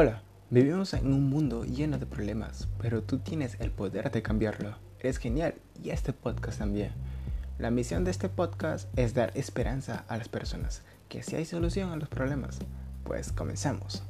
Hola, vivimos en un mundo lleno de problemas, pero tú tienes el poder de cambiarlo. Es genial y este podcast también. La misión de este podcast es dar esperanza a las personas, que si hay solución a los problemas, pues comenzamos.